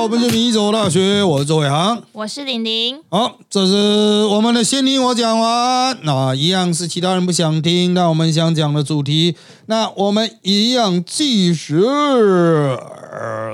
好，我们是米走大学，我是周伟航。我是玲玲。好，这是我们的先听我讲完，那一样是其他人不想听，但我们想讲的主题，那我们一样计时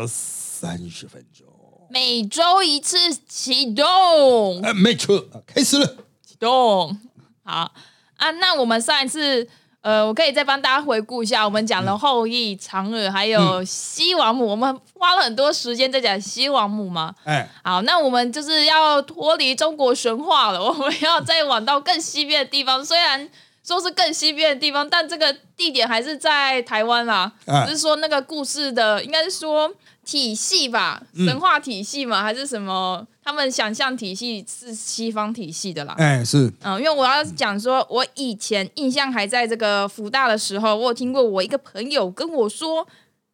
三十分钟。每周一次启动，哎，没错，开始了。启动。好啊，那我们上一次。呃，我可以再帮大家回顾一下，我们讲了后羿、嫦娥，还有西王母，我们花了很多时间在讲西王母嘛。哎，好，那我们就是要脱离中国神话了，我们要再往到更西边的地方。虽然说是更西边的地方，但这个地点还是在台湾啦。只是说那个故事的，应该是说。体系吧，神话体系嘛，还是什么？他们想象体系是西方体系的啦。哎，是，嗯，因为我要讲说，我以前印象还在这个福大的时候，我有听过我一个朋友跟我说。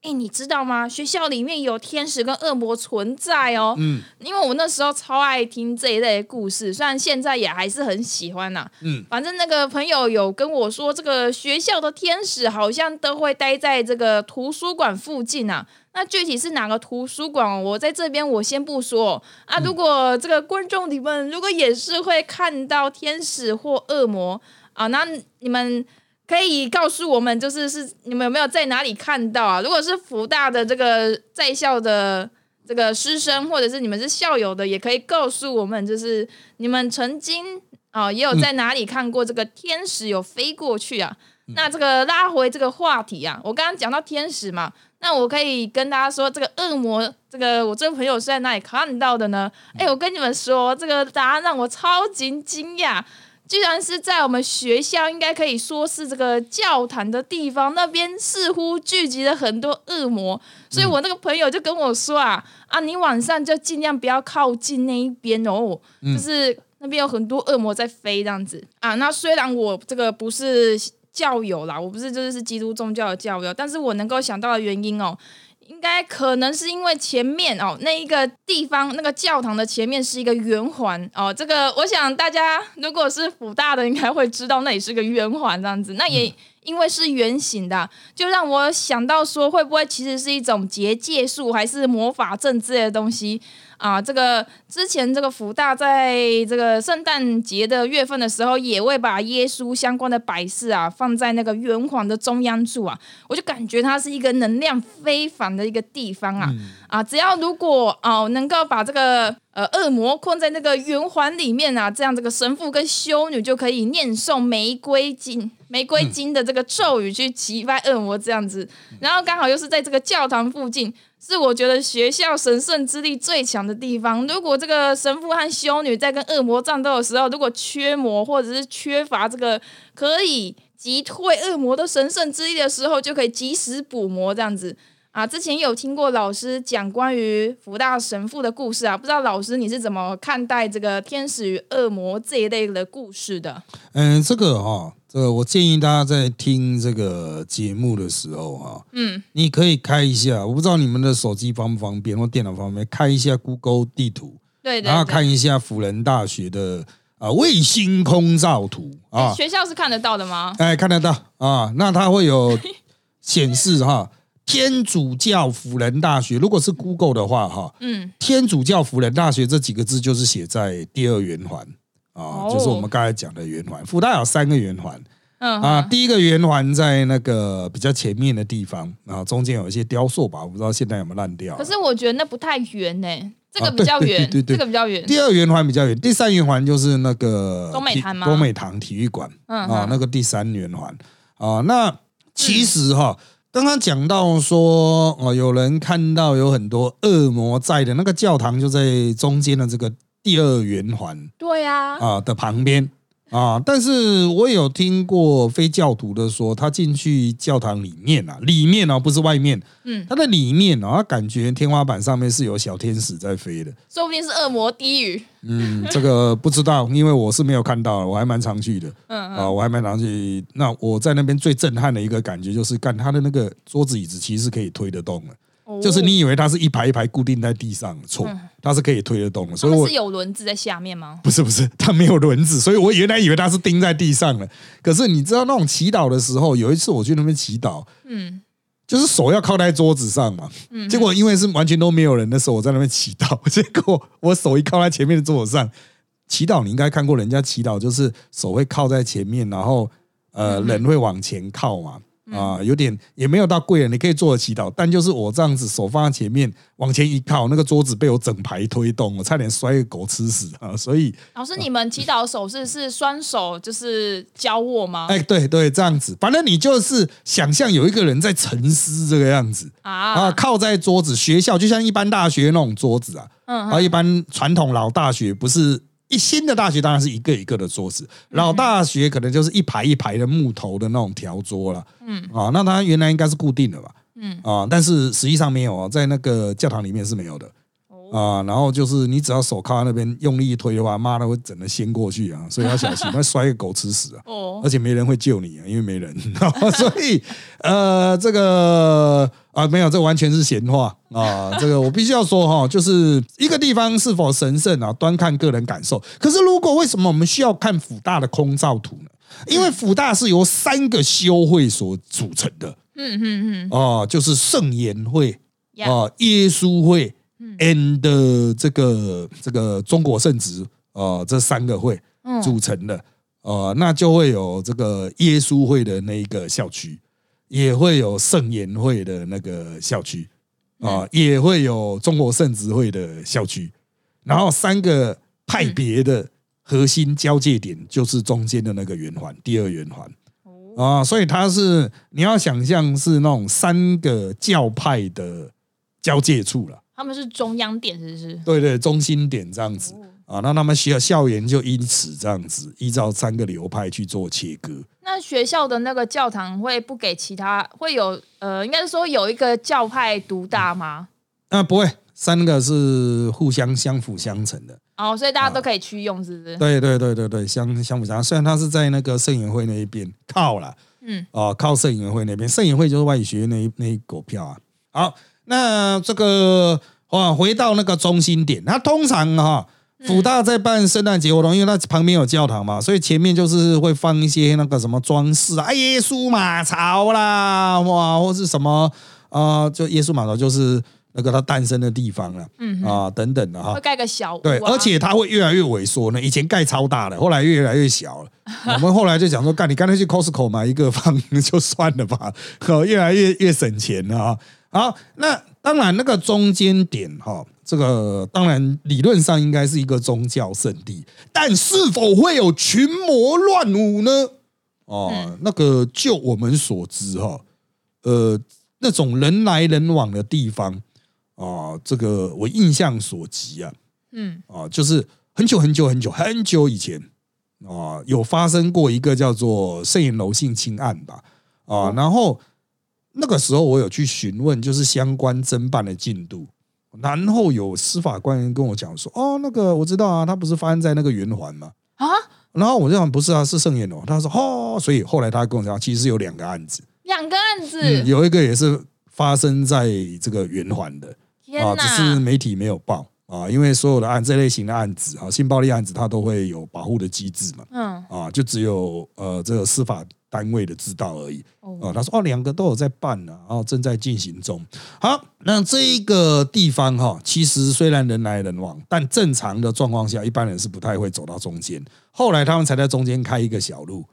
哎，你知道吗？学校里面有天使跟恶魔存在哦。嗯，因为我那时候超爱听这一类故事，虽然现在也还是很喜欢呐。嗯，反正那个朋友有跟我说，这个学校的天使好像都会待在这个图书馆附近啊。那具体是哪个图书馆？我在这边我先不说啊。如果这个观众你们如果也是会看到天使或恶魔啊，那你们。可以告诉我们，就是是你们有没有在哪里看到啊？如果是福大的这个在校的这个师生，或者是你们是校友的，也可以告诉我们，就是你们曾经啊也有在哪里看过这个天使有飞过去啊？那这个拉回这个话题啊，我刚刚讲到天使嘛，那我可以跟大家说，这个恶魔，这个我这个朋友是在哪里看到的呢？哎，我跟你们说，这个答案让我超级惊讶。居然是在我们学校，应该可以说是这个教堂的地方，那边似乎聚集了很多恶魔，所以我那个朋友就跟我说啊啊，你晚上就尽量不要靠近那一边哦，就是那边有很多恶魔在飞这样子啊。那虽然我这个不是教友啦，我不是就是是基督宗教的教友，但是我能够想到的原因哦。应该可能是因为前面哦，那一个地方那个教堂的前面是一个圆环哦，这个我想大家如果是福大的应该会知道那里是个圆环这样子，那也因为是圆形的，就让我想到说会不会其实是一种结界术还是魔法阵之类的东西。啊，这个之前这个福大在这个圣诞节的月份的时候，也会把耶稣相关的摆饰啊放在那个圆环的中央处啊，我就感觉它是一个能量非凡的一个地方啊啊！只要如果哦能够把这个呃恶魔困在那个圆环里面啊，这样这个神父跟修女就可以念诵玫瑰经玫瑰经的这个咒语去击败恶魔这样子，然后刚好又是在这个教堂附近。是我觉得学校神圣之力最强的地方。如果这个神父和修女在跟恶魔战斗的时候，如果缺魔或者是缺乏这个可以击退恶魔的神圣之力的时候，就可以及时补魔这样子啊。之前有听过老师讲关于福大神父的故事啊，不知道老师你是怎么看待这个天使与恶魔这一类的故事的？嗯，这个哈。这个我建议大家在听这个节目的时候哈，嗯，你可以开一下，我不知道你们的手机方不方便或电脑方便，开一下 Google 地图，对，然后看一下辅仁大学的啊卫星空照图啊，学校是看得到的吗？哎，看得到啊，那它会有显示哈，天主教辅仁大学，如果是 Google 的话哈，嗯，天主教辅仁大学这几个字就是写在第二圆环。啊，就是我们刚才讲的圆环，福大有三个圆环，嗯啊，第一个圆环在那个比较前面的地方，然后中间有一些雕塑吧，我不知道现在有没有烂掉。可是我觉得那不太圆呢，这个比较圆，对对，这个比较圆。第二圆环比较圆，第三圆环就是那个中美堂吗？中美堂体育馆，嗯啊，那个第三圆环啊，那其实哈，刚刚讲到说哦，有人看到有很多恶魔在的那个教堂就在中间的这个。第二圆环，对呀，啊的旁边啊，但是我有听过非教徒的说，他进去教堂里面啊，里面哦不是外面，嗯，他的里面啊，他感觉天花板上面是有小天使在飞的，说不定是恶魔低语，嗯，这个不知道，因为我是没有看到，我还蛮常去的，嗯。啊，我还蛮常去，那我在那边最震撼的一个感觉就是，干他的那个桌子椅子其实是可以推得动的。就是你以为它是一排一排固定在地上，错，它是可以推得动的。所以我是有轮子在下面吗？不是不是，它没有轮子，所以我原来以为它是钉在地上的。可是你知道那种祈祷的时候，有一次我去那边祈祷，嗯，就是手要靠在桌子上嘛。结果因为是完全都没有人的时候，我在那边祈祷，结果我手一靠在前面的桌子上祈祷，你应该看过人家祈祷，就是手会靠在前面，然后呃人会往前靠嘛。啊，有点也没有到贵了，你可以做祈祷，但就是我这样子手放在前面，往前一靠，那个桌子被我整排推动，我差点摔个狗吃屎啊！所以 老师，你们祈祷手势是双手就是交握吗？哎，对对，这样子，反正你就是想象有一个人在沉思这个样子啊啊，靠在桌子，学校就像一般大学那种桌子啊，嗯，啊，一般传统老大学不是。一新的大学当然是一个一个的桌子，老大学可能就是一排一排的木头的那种条桌了。嗯啊，那它原来应该是固定的吧？嗯啊，但是实际上没有，在那个教堂里面是没有的。啊，然后就是你只要手靠在那边用力一推的话，妈的会整个掀过去啊！所以要小心，会摔个狗吃屎啊！哦，而且没人会救你啊，因为没人。所以呃，这个啊，没有，这完全是闲话啊！这个我必须要说哈，就是一个地方是否神圣啊，端看个人感受。可是如果为什么我们需要看辅大的空照图呢？因为辅大是由三个修会所组成的。嗯嗯嗯。哦，就是圣言会啊，耶稣会。And 这个这个中国圣职啊，这三个会组成的呃，那就会有这个耶稣会的那一个校区，也会有圣言会的那个校区啊，也会有中国圣职会的校区，然后三个派别的核心交界点就是中间的那个圆环，第二圆环啊，所以它是你要想象是那种三个教派的交界处了。他们是中央点，是不是？对对，中心点这样子啊，那他们学校校园就因此这样子，依照三个流派去做切割。那学校的那个教堂会不给其他？会有呃，应该是说有一个教派独大吗？啊，不会，三个是互相相辅相成的。哦，所以大家都可以去用，是不是？对对对对对，相相辅相成。虽然他是在那个圣言会那一边靠了，嗯，哦，靠圣言会那边，圣言会就是外语学院那一那一股票啊。好，那这个。哇，回到那个中心点，那通常哈，福大在办圣诞节活动，因为它旁边有教堂嘛，所以前面就是会放一些那个什么装饰啊，耶稣马槽啦，哇，或是什么啊，就耶稣马槽就是那个他诞生的地方了，嗯啊等等的哈，会盖个小对，而且它会越来越萎缩呢，以前盖超大的，后来越来越小了。我们后来就讲说，干你干脆去 Costco 买一个放就算了吧，越来越越省钱了啊。好，那。当然，那个中间点哈，这个当然理论上应该是一个宗教圣地，但是否会有群魔乱舞呢？哦，那个就我们所知哈，呃，那种人来人往的地方啊，这个我印象所及啊，嗯，啊，就是很久很久很久很久以前啊，有发生过一个叫做圣言楼性侵案吧，啊，然后。那个时候我有去询问，就是相关侦办的进度，然后有司法官员跟我讲说：“哦，那个我知道啊，他不是发生在那个圆环吗？”啊，然后我就讲不是啊，是盛宴哦。他说：“哦，所以后来他跟我讲，其实有两个案子，两个案子，有一个也是发生在这个圆环的，啊，只是媒体没有报啊，因为所有的案这类型的案子啊，性暴力案子，它都会有保护的机制嘛，嗯，啊，就只有呃这个司法。”单位的知道而已哦，他说哦，两个都有在办呢，然后正在进行中。好，那这一个地方哈，其实虽然人来人往，但正常的状况下，一般人是不太会走到中间。后来他们才在中间开一个小路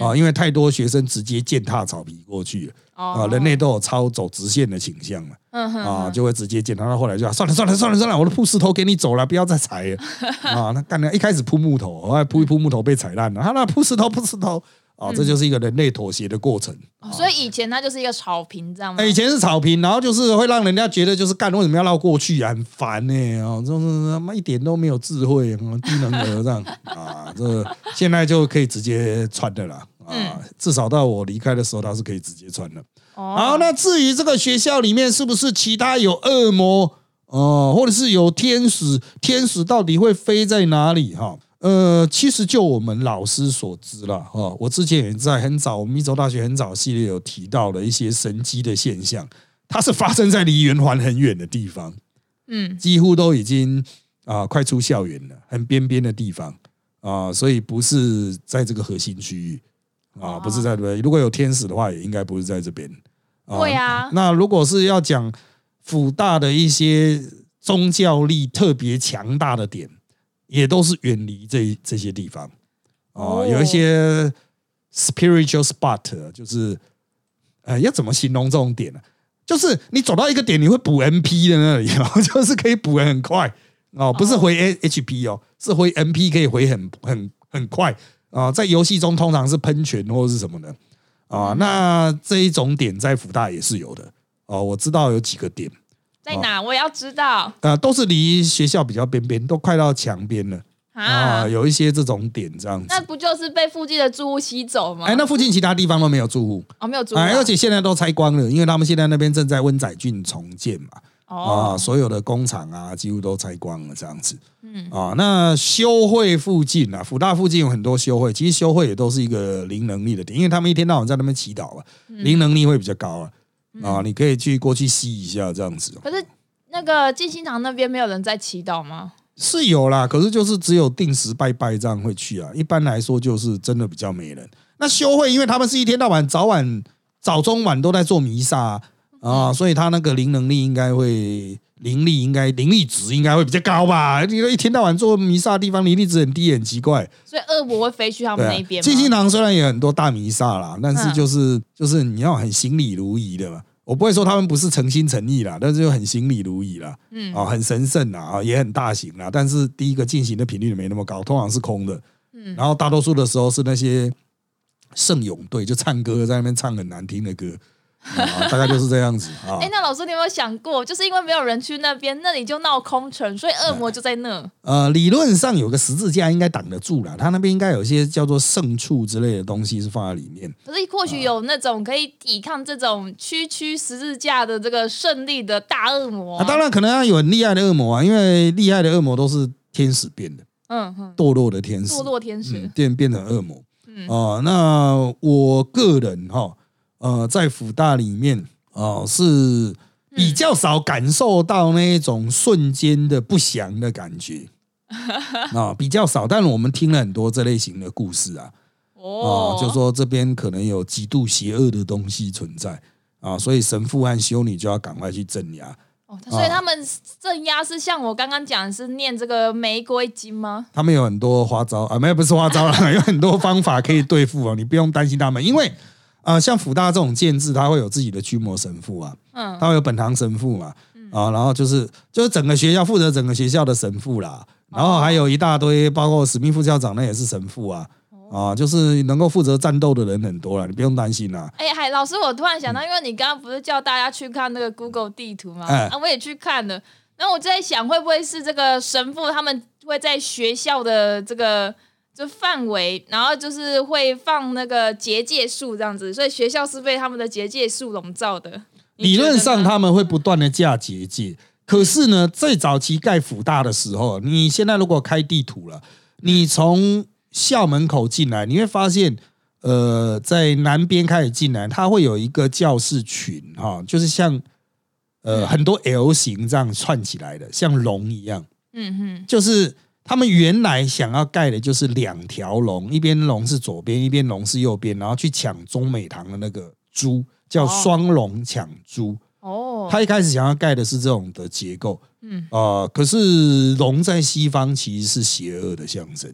啊，因为太多学生直接践踏草皮过去了啊，人类都有超走直线的倾向嘛，啊，就会直接见他。到后来就算了算了算了算了，我的铺石头给你走了，不要再踩了 啊。那干了，一开始铺木头，后来铺一铺木头被踩烂了，他那铺石头铺石头。啊，这就是一个人类妥协的过程。所以以前它就是一个草坪，这样吗？以前是草坪，然后就是会让人家觉得就是干为什么要绕过去啊，很烦呢啊，就是他妈一点都没有智慧，低能儿这样啊。这现在就可以直接穿的了啊，至少到我离开的时候，它是可以直接穿的。好，那至于这个学校里面是不是其他有恶魔哦，或者是有天使？天使到底会飞在哪里？哈？呃，其实就我们老师所知了哈，我之前也在很早，我们一州大学很早系列有提到的一些神机的现象，它是发生在离圆环很远的地方，嗯，几乎都已经啊快出校园了，很边边的地方啊，所以不是在这个核心区域啊，不是在这边。如果有天使的话，也应该不是在这边啊对啊。那如果是要讲辅大的一些宗教力特别强大的点，也都是远离这这些地方哦，有一些 spiritual spot，就是呃，要怎么形容这种点呢？就是你走到一个点，你会补 MP 的那里哦，就是可以补的很快哦，不是回 HP 哦，是回 MP 可以回很很很快啊。在游戏中通常是喷泉或者是什么的啊。那这一种点在福大也是有的哦，我知道有几个点在哪，我也要知道。呃，都是离学校比较边边，都快到墙边了。啊，有一些这种点这样子，那不就是被附近的住户吸走吗？哎，那附近其他地方都没有住户哦，没有住户，而且现在都拆光了，因为他们现在那边正在温仔郡重建嘛，啊，所有的工厂啊几乎都拆光了这样子，嗯啊，那修会附近啊，福大附近有很多修会，其实修会也都是一个零能力的点，因为他们一天到晚在那边祈祷啊，零能力会比较高啊，啊，你可以去过去吸一下这样子。可是那个静心堂那边没有人在祈祷吗？是有啦，可是就是只有定时拜拜这样会去啊。一般来说就是真的比较没人。那修会，因为他们是一天到晚早晚早中晚都在做弥撒啊，所以他那个灵能力应该会灵力应该灵力值应该会比较高吧？你说一天到晚做弥撒的地方灵力值很低，很奇怪。所以恶魔会飞去他们那边。静心堂虽然有很多大弥撒啦，但是就是就是你要很行礼如仪的嘛。我不会说他们不是诚心诚意啦，但是就很行礼如仪啦，嗯，啊，很神圣啦，啊，也很大型啦。但是第一个进行的频率没那么高，通常是空的，嗯，然后大多数的时候是那些圣咏队就唱歌在那边唱很难听的歌。大概就是这样子啊。哎，那老师，你有没有想过，就是因为没有人去那边，那里就闹空城，所以恶魔就在那。呃，理论上有个十字架应该挡得住了，他那边应该有一些叫做圣处之类的东西是放在里面。可是或许有那种可以抵抗这种区区十字架的这个胜利的大恶魔。啊，当然可能要有很厉害的恶魔啊，因为厉害的恶魔都是天使变的，嗯哼，堕落的天使，堕落天使变变成恶魔。嗯啊，那我个人哈。呃，在福大里面啊，是比较少感受到那种瞬间的不祥的感觉 啊，比较少。但是我们听了很多这类型的故事啊，哦，就说这边可能有极度邪恶的东西存在啊，所以神父和修女就要赶快去镇压。哦，所以他们镇压是像我刚刚讲是念这个玫瑰经吗？他们有很多花招啊，没有不是花招了，有很多方法可以对付哦，你不用担心他们，因为。啊，像福大这种建制，他会有自己的驱魔神父啊，嗯，他会有本堂神父嘛，啊，然后就是就是整个学校负责整个学校的神父啦，然后还有一大堆，包括史密副校长那也是神父啊，啊，就是能够负责战斗的人很多了，你不用担心啦。哎，海老师，我突然想到，因为你刚刚不是叫大家去看那个 Google 地图吗？啊，我也去看了，然后我在想，会不会是这个神父他们会在学校的这个。就范围，然后就是会放那个结界树这样子，所以学校是被他们的结界树笼罩的。理论上他们会不断的架结界，可是呢，最早期盖辅大的时候，你现在如果开地图了，你从校门口进来，你会发现，呃，在南边开始进来，它会有一个教室群哈，就是像呃很多 L 型这样串起来的，像龙一样。嗯哼，就是。他们原来想要盖的就是两条龙，一边龙是左边，一边龙是右边，然后去抢中美堂的那个猪，叫双龙抢猪。哦，他一开始想要盖的是这种的结构。嗯，啊，可是龙在西方其实是邪恶的象征。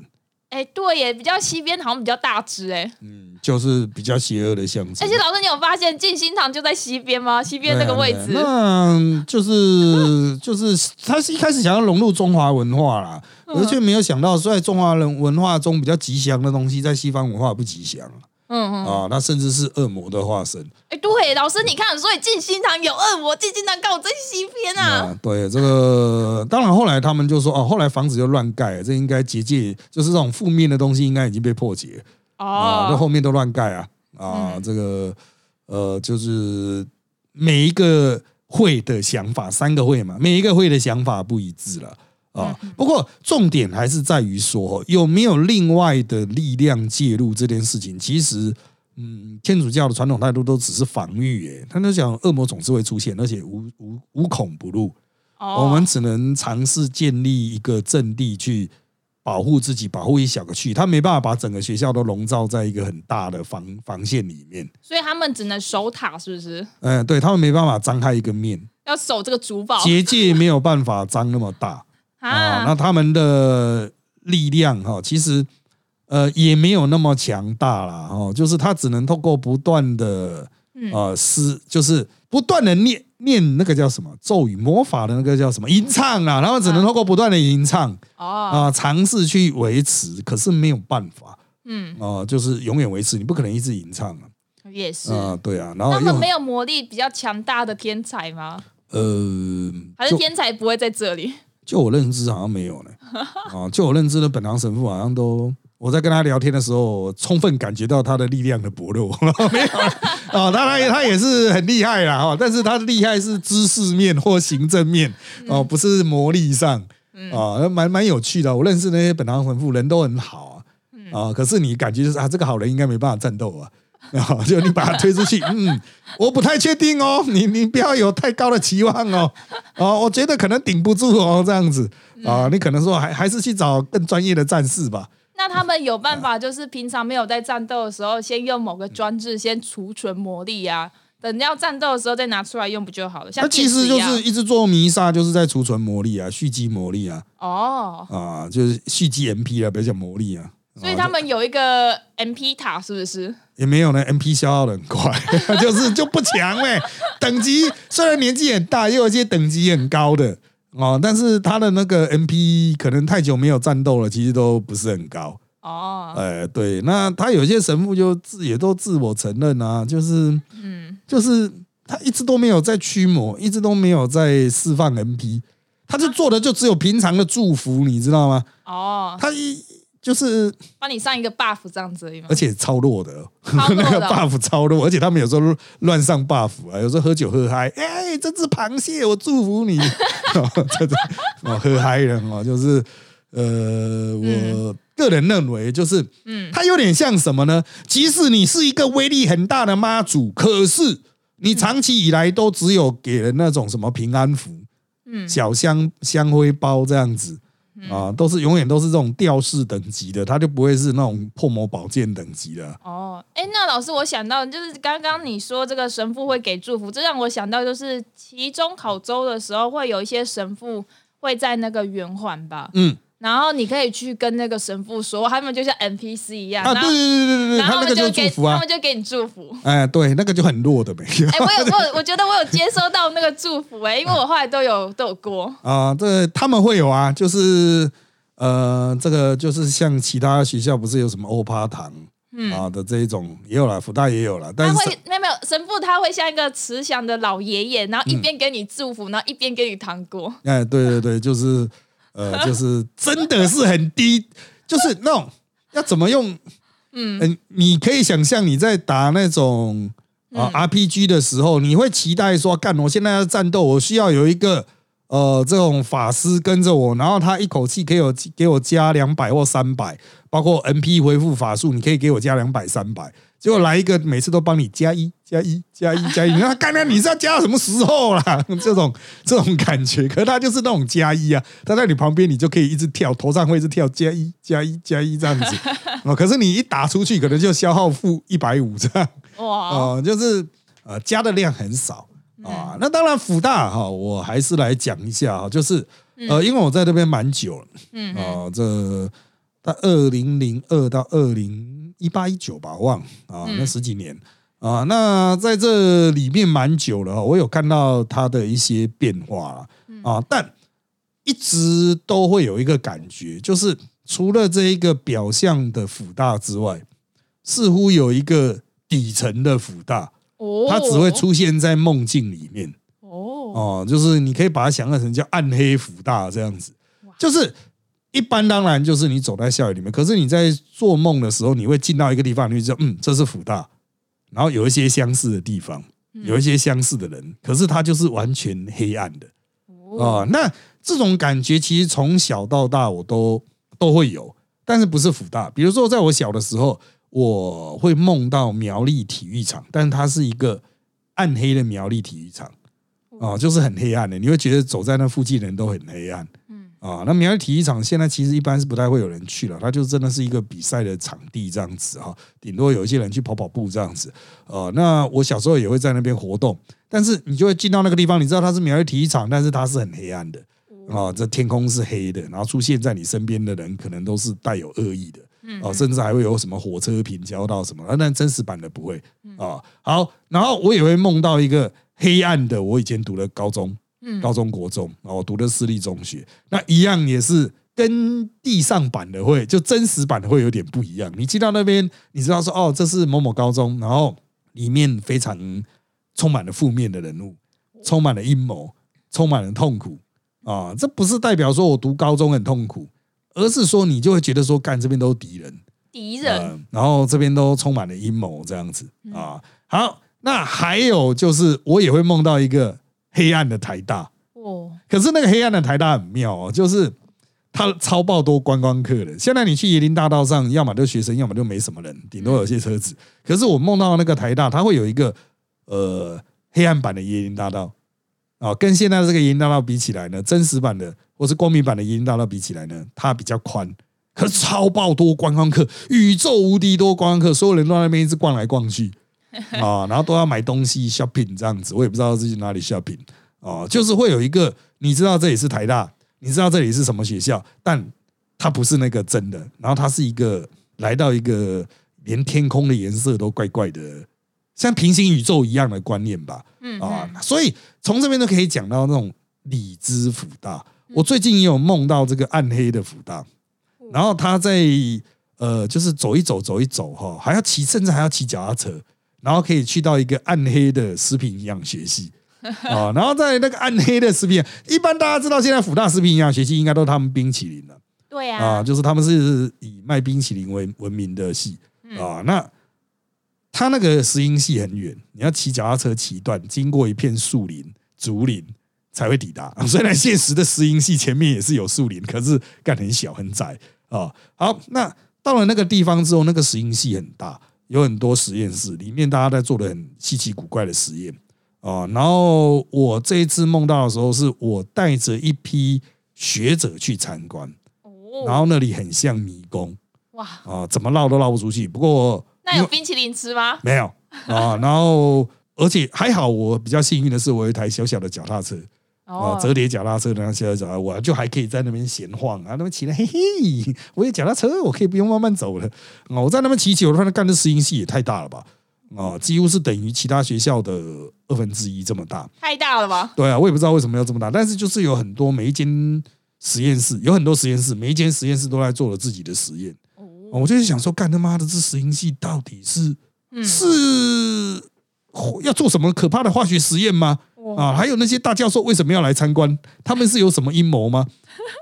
哎，对耶，比较西边好像比较大只哎。嗯，就是比较邪恶的象征。而且老师，你有发现静心堂就在西边吗？西边那个位置。那就是就是他是一开始想要融入中华文化啦，而却没有想到在中华人文化中比较吉祥的东西，在西方文化不吉祥。嗯嗯啊，那甚至是恶魔的化身。哎，对，老师你看，所以静心堂有恶魔，静心堂告我在西边啊。对，这个当然后来他们就说，哦，后来房子就乱盖，这应该结界，就是这种负面的东西应该已经被破解。哦，那后面都乱盖啊啊，这个呃，就是每一个会的想法，三个会嘛，每一个会的想法不一致了。啊，不过重点还是在于说，有没有另外的力量介入这件事情？其实，嗯，天主教的传统态度都只是防御，耶，他都讲恶魔总是会出现，而且无无无孔不入。我们只能尝试建立一个阵地去保护自己，保护一小个区，他没办法把整个学校都笼罩在一个很大的防防线里面，所以他们只能守塔，是不是？嗯，对他们没办法张开一个面，要守这个主堡，结界没有办法张那么大啊。那他们的力量哈，其实呃也没有那么强大了哦，就是他只能透过不断的呃施，就是不断的念。念那个叫什么咒语魔法的那个叫什么吟唱啊，然后只能透过不断的吟唱哦啊尝试去维持，可是没有办法，嗯啊，就是永远维持，你不可能一直吟唱啊，也是啊，对啊，然后他们没有魔力比较强大的天才吗？呃，还是天才不会在这里？就我认知好像没有呢，啊，就我认知的本堂神父好像都。我在跟他聊天的时候，充分感觉到他的力量的薄弱。没有啊，当然他也是很厉害啦哈，但是他的厉害是知识面或行政面哦，不是魔力上啊，蛮蛮有趣的。我认识那些本堂神父，人都很好啊啊，可是你感觉就是啊，这个好人应该没办法战斗啊啊，就你把它推出去，嗯，我不太确定哦，你你不要有太高的期望哦，哦，我觉得可能顶不住哦，这样子啊，你可能说还还是去找更专业的战士吧。那他们有办法，就是平常没有在战斗的时候，先用某个装置先储存魔力啊，等要战斗的时候再拿出来用不就好了？像其实就是一直做弥撒，就是在储存魔力啊，蓄积魔力啊。哦，啊，就是蓄积 MP 啊，不要讲魔力啊。所以他们有一个 MP 塔，是不是？也没有呢，MP 消耗的很快，就是就不强呗。等级虽然年纪很大，也有一些等级很高的。哦，但是他的那个 MP 可能太久没有战斗了，其实都不是很高。哦，哎，对，那他有些神父就自也都自我承认啊，就是，嗯，就是他一直都没有在驱魔，一直都没有在释放 MP，他就做的就只有平常的祝福，你知道吗？哦，他一。就是帮你上一个 buff 这样子，而且超弱的，那个 buff 超弱，而且他们有时候乱上 buff 啊，有时候喝酒喝嗨，哎，这只螃蟹我祝福你，喝嗨了哦，就是呃，我个人认为就是，嗯，它有点像什么呢？即使你是一个威力很大的妈祖，可是你长期以来都只有给人那种什么平安符，嗯，小香香灰包这样子。啊，都是永远都是这种吊饰等级的，他就不会是那种破魔宝剑等级的。哦，哎，那老师，我想到就是刚刚你说这个神父会给祝福，这让我想到就是期中考周的时候，会有一些神父会在那个圆环吧。嗯。然后你可以去跟那个神父说，他们就像 NPC 一样啊，对对对对对，他们就祝福啊，他们就给你祝福。哎，对，那个就很弱的呗。哎，我有我我觉得我有接收到那个祝福哎，因为我后来都有都有过啊。这他们会有啊，就是呃，这个就是像其他学校不是有什么欧趴堂啊的这一种也有了，福大也有了，但是没有没有神父他会像一个慈祥的老爷爷，然后一边给你祝福，然后一边给你糖果。哎，对对对，就是。呃，就是 真的是很低，就是那种要怎么用？嗯，你可以想象你在打那种啊 RPG 的时候，你会期待说，干，我现在要战斗，我需要有一个呃这种法师跟着我，然后他一口气给我给我加两百或三百，包括 NP 回复法术，你可以给我加两百三百。结果来一个，每次都帮你加一加一加一加一，你看，刚刚你是要加到什么时候啦？这种这种感觉，可他就是那种加一啊，他在你旁边，你就可以一直跳，头上会一直跳加一加一加一这样子啊。可是你一打出去，可能就消耗负一百五这样哇，哦，就是呃加的量很少啊。那当然辅大哈，我还是来讲一下哈，就是呃，因为我在这边蛮久了，嗯啊，这在二零零二到二零。一八一九吧，我忘啊，那十几年。啊，那在这里面蛮久了，我有看到它的一些变化了啊，但一直都会有一个感觉，就是除了这一个表象的辅大之外，似乎有一个底层的辅大，哦，它只会出现在梦境里面，哦，哦，就是你可以把它想象成叫暗黑福大这样子，就是。一般当然就是你走在校园里面，可是你在做梦的时候，你会进到一个地方，你就嗯，这是福大，然后有一些相似的地方，有一些相似的人，可是它就是完全黑暗的啊。那这种感觉其实从小到大我都都会有，但是不是福大。比如说在我小的时候，我会梦到苗栗体育场，但是它是一个暗黑的苗栗体育场啊，就是很黑暗的，你会觉得走在那附近的人都很黑暗。啊，那苗栗体育场现在其实一般是不太会有人去了，它就真的是一个比赛的场地这样子哈，顶多有一些人去跑跑步这样子。呃，那我小时候也会在那边活动，但是你就会进到那个地方，你知道它是苗栗体育场，但是它是很黑暗的啊，这天空是黑的，然后出现在你身边的人可能都是带有恶意的，哦，甚至还会有什么火车平交道什么，但真实版的不会啊。好，然后我也会梦到一个黑暗的，我以前读的高中。高中国中，然后读的私立中学，那一样也是跟地上版的会就真实版的会有点不一样。你进到那边，你知道说哦，这是某某高中，然后里面非常充满了负面的人物，充满了阴谋，充满了痛苦啊！这不是代表说我读高中很痛苦，而是说你就会觉得说，干这边都是敌人，敌人，然后这边都充满了阴谋这样子啊。好，那还有就是我也会梦到一个。黑暗的台大哦，可是那个黑暗的台大很妙哦，就是它超爆多观光客的。现在你去椰林大道上，要么就学生，要么就没什么人，顶多有些车子。可是我梦到那个台大，它会有一个呃黑暗版的椰林大道啊，跟现在这个椰林大道比起来呢，真实版的或是光明版的椰林大道比起来呢，它比较宽，可是超爆多观光客，宇宙无敌多观光客，所有人都在那边一直逛来逛去。啊，然后都要买东西 shopping 这样子，我也不知道自己哪里 shopping 啊，就是会有一个，你知道这里是台大，你知道这里是什么学校，但它不是那个真的，然后它是一个来到一个连天空的颜色都怪怪的，像平行宇宙一样的观念吧，嗯啊，所以从这边都可以讲到那种理知辅大。我最近也有梦到这个暗黑的辅大，然后他在呃，就是走一走，走一走哈，还要骑，甚至还要骑脚踏车。然后可以去到一个暗黑的食品营养学系啊，然后在那个暗黑的食品，一般大家知道现在福大食品营养学系应该都是他们冰淇淋了，对呀，啊，就是他们是以卖冰淇淋为闻名的系啊。那他那个石英系很远，你要骑脚踏车骑段，经过一片树林、竹林才会抵达。虽然现实的石英系前面也是有树林，可是干很小很窄啊。好，那到了那个地方之后，那个石英系很大。有很多实验室，里面大家在做的很稀奇古怪的实验啊。然后我这一次梦到的时候，是我带着一批学者去参观，然后那里很像迷宫，哇啊，怎么绕都绕不出去。不过那有冰淇淋吃吗？没有啊。然后而且还好，我比较幸运的是，我有一台小小的脚踏车。啊，折叠脚踏车那些脚踏，我就还可以在那边闲晃啊，那边骑了，嘿嘿，我有脚踏车，我可以不用慢慢走了啊。我在那边骑骑，我发现干的实验室也太大了吧？啊，几乎是等于其他学校的二分之一这么大，太大了吧？对啊，我也不知道为什么要这么大，但是就是有很多每一间实验室，有很多实验室，每一间实验室都在做了自己的实验。哦，我就是想说，干他妈的，这实验室到底是是要做什么可怕的化学实验吗？啊，还有那些大教授为什么要来参观？他们是有什么阴谋吗？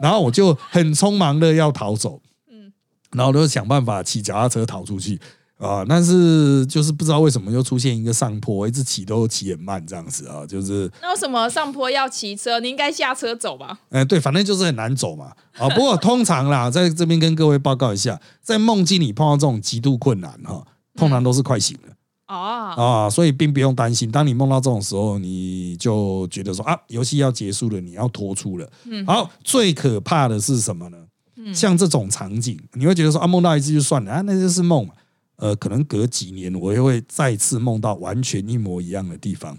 然后我就很匆忙的要逃走，嗯，然后就想办法骑脚踏车逃出去啊。但是就是不知道为什么又出现一个上坡，一直骑都骑很慢这样子啊。就是那为什么上坡要骑车？你应该下车走吧？哎，对，反正就是很难走嘛。啊，不过通常啦，在这边跟各位报告一下，在梦境里碰到这种极度困难哈，通常都是快醒了。哦啊，所以并不用担心。当你梦到这种时候，你就觉得说啊，游戏要结束了，你要脱出了。嗯，好，最可怕的是什么呢？嗯，像这种场景，你会觉得说啊，梦到一次就算了啊，那就是梦嘛。呃，可能隔几年，我又会再次梦到完全一模一样的地方。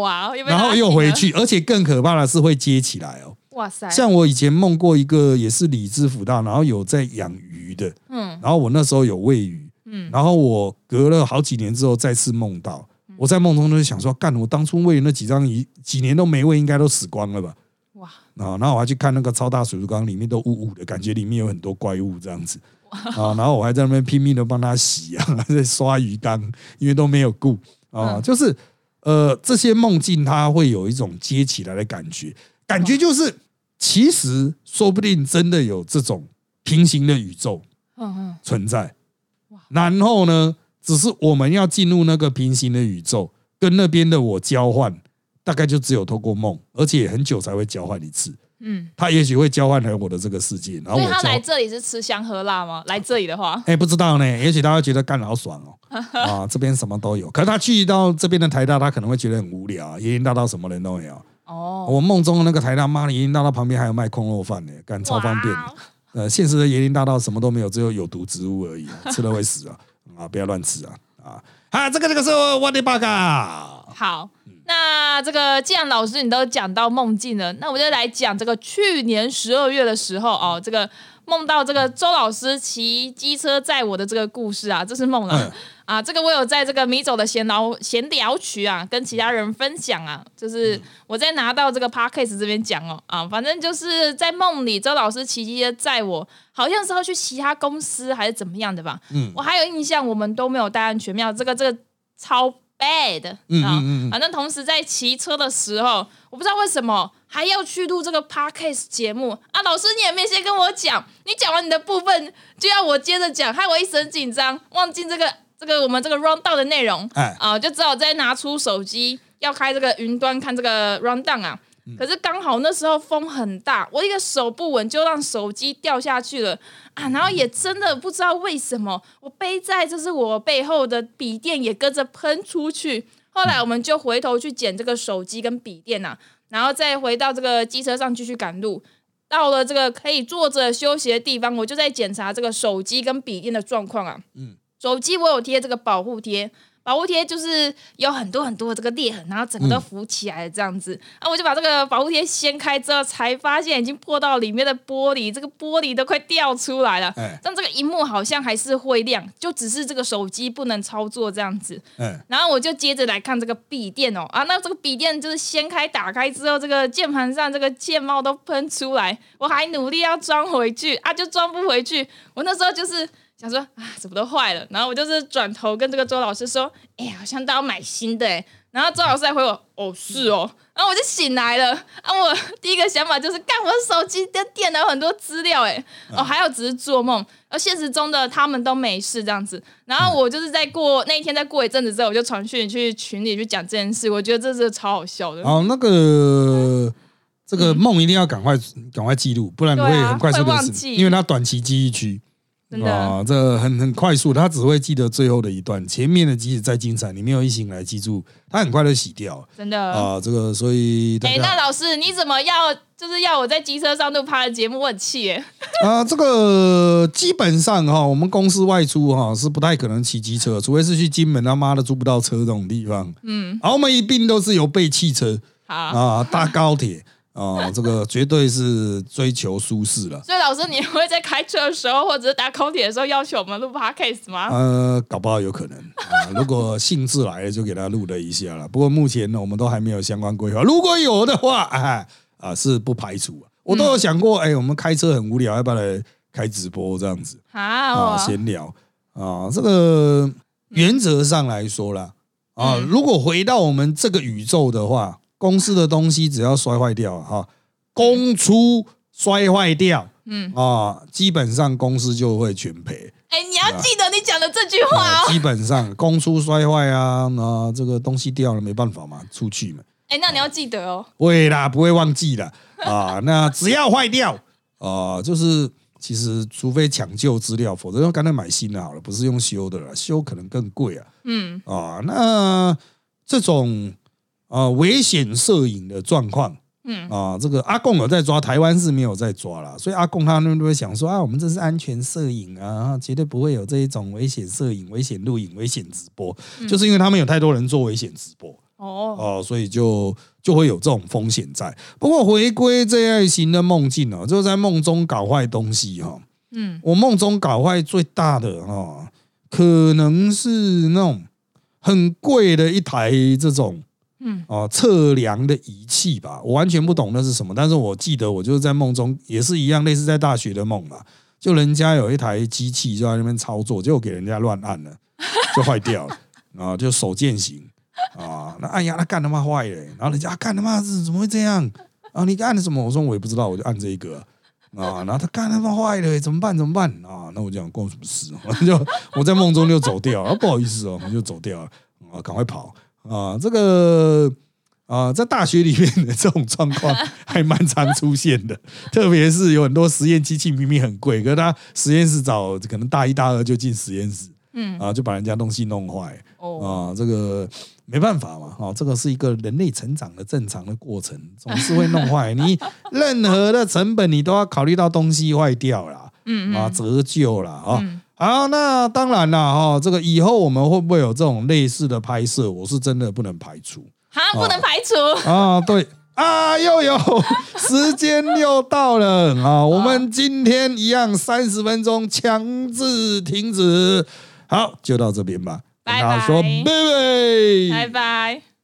哇，然后又回去，而且更可怕的是会接起来哦。哇塞！像我以前梦过一个，也是李知府大，然后有在养鱼的。嗯，然后我那时候有喂鱼。嗯，然后我隔了好几年之后再次梦到，我在梦中就想说，干，我当初喂那几张鱼，几年都没喂，应该都死光了吧？哇！啊，然后我还去看那个超大水族缸，里面都雾雾的，感觉里面有很多怪物这样子。啊，然后我还在那边拼命的帮他洗啊，在刷鱼缸，因为都没有顾啊。就是呃，这些梦境它会有一种接起来的感觉，感觉就是其实说不定真的有这种平行的宇宙存在。然后呢？只是我们要进入那个平行的宇宙，跟那边的我交换，大概就只有透过梦，而且很久才会交换一次。嗯，他也许会交换来我的这个世界，然后他来这里是吃香喝辣吗？来这里的话，哎，不知道呢。也许他会觉得干好爽哦，啊，这边什么都有。可是他去到这边的台大，他可能会觉得很无聊，啊，林大道什么人都没有哦，我梦中的那个台大妈的延林大道旁边还有卖空肉饭呢，干超方便。呃，现实的延林大道什么都没有，只有有毒植物而已，吃了会死啊！啊，不要乱吃啊！啊，啊，这个这个是我的 bug。好，那这个既然老师你都讲到梦境了，那我就来讲这个去年十二月的时候哦，这个。梦到这个周老师骑机车载我的这个故事啊，这是梦啊啊！这个我有在这个米走的闲聊闲聊区啊，跟其他人分享啊，就是我在拿到这个 podcast 这边讲哦啊，反正就是在梦里，周老师骑机车载我，好像是要去其他公司还是怎么样的吧？嗯，我还有印象，我们都没有戴安全帽，这个这个超 bad 啊！反正同时在骑车的时候，我不知道为什么。还要去录这个 podcast 节目啊！老师，你也没先跟我讲，你讲完你的部分就要我接着讲，害我一身紧张，忘记这个这个我们这个 round down 的内容，哎啊，就只好再拿出手机要开这个云端看这个 round down 啊。可是刚好那时候风很大，我一个手不稳就让手机掉下去了啊！然后也真的不知道为什么，我背在就是我背后的笔电也跟着喷出去。后来我们就回头去捡这个手机跟笔电呐。然后再回到这个机车上继续赶路，到了这个可以坐着休息的地方，我就在检查这个手机跟笔电的状况啊。嗯，手机我有贴这个保护贴。保护贴就是有很多很多的这个裂痕，然后整个都浮起来这样子。啊，我就把这个保护贴掀开之后，才发现已经破到里面的玻璃，这个玻璃都快掉出来了。但这个荧幕好像还是会亮，就只是这个手机不能操作这样子。嗯。然后我就接着来看这个笔电哦，啊，那这个笔电就是掀开打开之后，这个键盘上这个键帽都喷出来，我还努力要装回去，啊，就装不回去。我那时候就是。想说啊，怎么都坏了？然后我就是转头跟这个周老师说：“哎呀，好像都要买新的哎。”然后周老师还回我：“哦，是哦。”然后我就醒来了。啊，我第一个想法就是，干我手机的电脑很多资料哎。哦，还有只是做梦，而现实中的他们都没事这样子。然后我就是在过那一天，再过一阵子之后，我就传讯去群里去讲这件事。我觉得这是超好笑的。哦，那个这个梦一定要赶快赶快记录，不然会很快速的忘记，因为它短期记忆区。啊，这很很快速，他只会记得最后的一段，前面的即使再精彩，你没有一醒来记住，他很快就洗掉。真的啊，这个所以，哎，那老师你怎么要就是要我在机车上录拍的节目？我很气耶。啊，这个基本上哈，我们公司外出哈是不太可能骑机车，除非是去金门他妈的租不到车这种地方。嗯，我们一并都是有备汽车，好啊，搭高铁。哦，这个绝对是追求舒适了。所以老师，你会在开车的时候或者是搭空铁的时候要求我们录 podcast 吗？呃，搞不好有可能啊。如果兴致来了，就给他录了一下了。不过目前呢，我们都还没有相关规划。如果有的话，哎啊，是不排除。我都有想过，哎，我们开车很无聊，要不要来开直播这样子啊？闲聊啊，这个原则上来说啦，啊，如果回到我们这个宇宙的话。公司的东西只要摔坏掉哈，公出摔坏掉，嗯啊，基本上公司就会全赔。哎，你要记得你讲的这句话哦。基本上公出摔坏啊，那这个东西掉了没办法嘛，出去嘛。哎，那你要记得哦。会啦，不会忘记的啊。那只要坏掉啊，就是其实除非抢救资料，否则用干脆买新的好了，不是用修的了，修可能更贵啊。嗯啊，那这种。啊，危险摄影的状况，嗯啊，这个阿贡有在抓，台湾是没有在抓了，所以阿贡他们都会想说啊，我们这是安全摄影啊，绝对不会有这一种危险摄影、危险录影、危险直播，就是因为他们有太多人做危险直播哦哦，所以就就会有这种风险在。不过回归这类型的梦境哦，就在梦中搞坏东西哈，嗯，我梦中搞坏最大的哈，可能是那种很贵的一台这种。嗯哦，测量的仪器吧，我完全不懂那是什么，但是我记得我就是在梦中也是一样，类似在大学的梦嘛，就人家有一台机器就在那边操作，结果给人家乱按了，就坏掉了啊，就手贱型啊，那按呀，那干他妈坏了，然后人家干他妈是怎么会这样啊？你按的什么？我说我也不知道，我就按这一个啊，然后他干他妈坏了，怎么办？怎么办啊？那我讲关我什么事？就我在梦中就走掉啊，不好意思哦，我就走掉了啊，赶快跑。啊，这个啊，在大学里面的这种状况 还蛮常出现的，特别是有很多实验机器明明很贵，可是他实验室找可能大一大二就进实验室，嗯啊，就把人家东西弄坏哦啊，这个没办法嘛，哦，这个是一个人类成长的正常的过程，总是会弄坏。你任何的成本，你都要考虑到东西坏掉了，嗯啊，折旧了啊。好，那当然了哈，这个以后我们会不会有这种类似的拍摄？我是真的不能排除，啊，不能排除啊，对。啊，又有 时间又到了啊！我们今天一样三十分钟强制停止，好，就到这边吧。拜拜，说拜拜，拜拜。